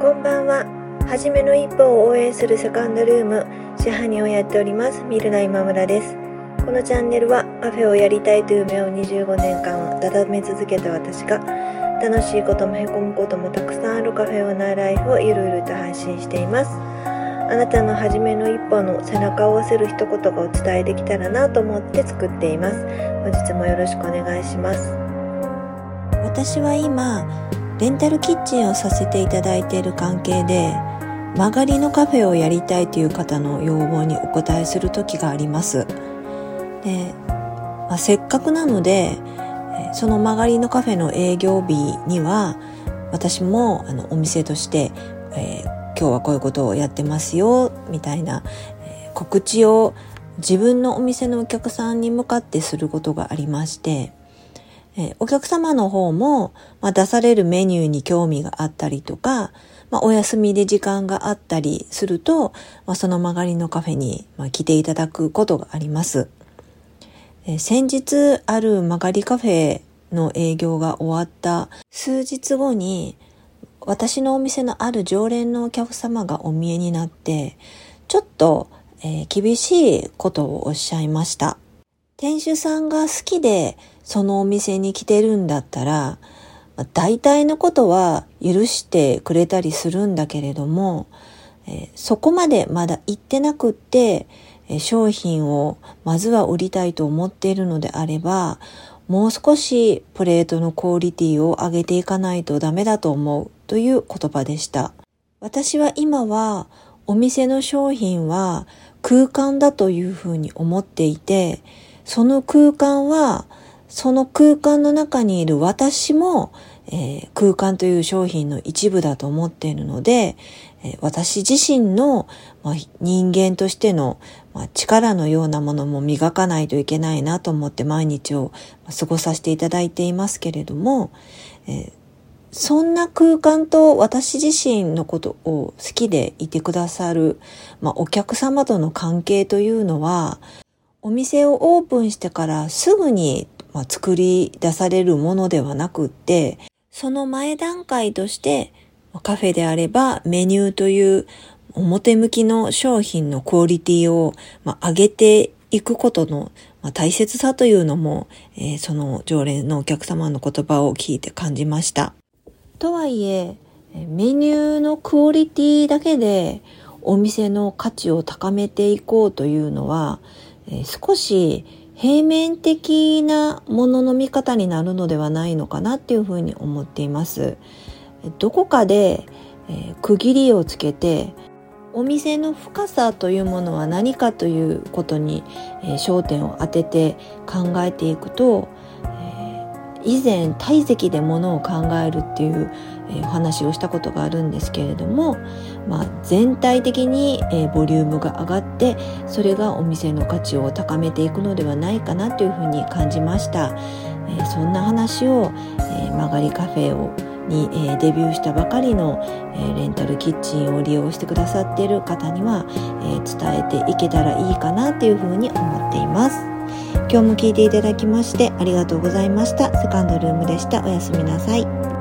こんばんは。はじめの一歩を応援するセカンドルーム、支配人をやっております、ミルナ今村です。このチャンネルはカフェをやりたいという夢を25年間を温め続けた私が、楽しいこともへこむこともたくさんあるカフェオーナーライフをゆるゆると配信しています。あなたの初めの一歩の背中を押せる一言がお伝えできたらなと思って作っています。本日もよろしくお願いします。私は今、レンタルキッチンをさせていただいている関係で曲がりのカフェをやりたいという方の要望にお答えする時があります。で、まあ、せっかくなのでその曲がりのカフェの営業日には私もあのお店として、えー、今日はこういうことをやってますよみたいな、えー、告知を自分のお店のお客さんに向かってすることがありましてえお客様の方も、ま、出されるメニューに興味があったりとか、ま、お休みで時間があったりすると、ま、その曲がりのカフェに、ま来ていただくことがあります。え先日ある曲がりカフェの営業が終わった数日後に、私のお店のある常連のお客様がお見えになって、ちょっと、えー、厳しいことをおっしゃいました。店主さんが好きでそのお店に来てるんだったら、大体のことは許してくれたりするんだけれども、えー、そこまでまだ行ってなくって、えー、商品をまずは売りたいと思っているのであれば、もう少しプレートのクオリティを上げていかないとダメだと思うという言葉でした。私は今はお店の商品は空間だというふうに思っていて、その空間はその空間の中にいる私も、えー、空間という商品の一部だと思っているので、えー、私自身の、まあ、人間としての、まあ、力のようなものも磨かないといけないなと思って毎日を過ごさせていただいていますけれども、えー、そんな空間と私自身のことを好きでいてくださる、まあ、お客様との関係というのは、お店をオープンしてからすぐにまあ、作り出されるものではなくって、その前段階として、カフェであればメニューという表向きの商品のクオリティを、まあ、上げていくことの、まあ、大切さというのも、えー、その常連のお客様の言葉を聞いて感じました。とはいえ、メニューのクオリティだけでお店の価値を高めていこうというのは、えー、少し平面的なものの見方になるのではないのかなっていうふうに思っています。どこかで、えー、区切りをつけてお店の深さというものは何かということに、えー、焦点を当てて考えていくと、以前体積でものを考えるっていう、えー、お話をしたことがあるんですけれども、まあ、全体的に、えー、ボリュームが上がってそれがお店の価値を高めていくのではないかなというふうに感じました、えー、そんな話を、え曲がりカフェをに、えデビューしたばかりの、えレンタルキッチンを利用してくださっている方には、え伝えていけたらいいかなというふうに思っています。今日も聞いていただきましてありがとうございました。セカンドルームでした。おやすみなさい。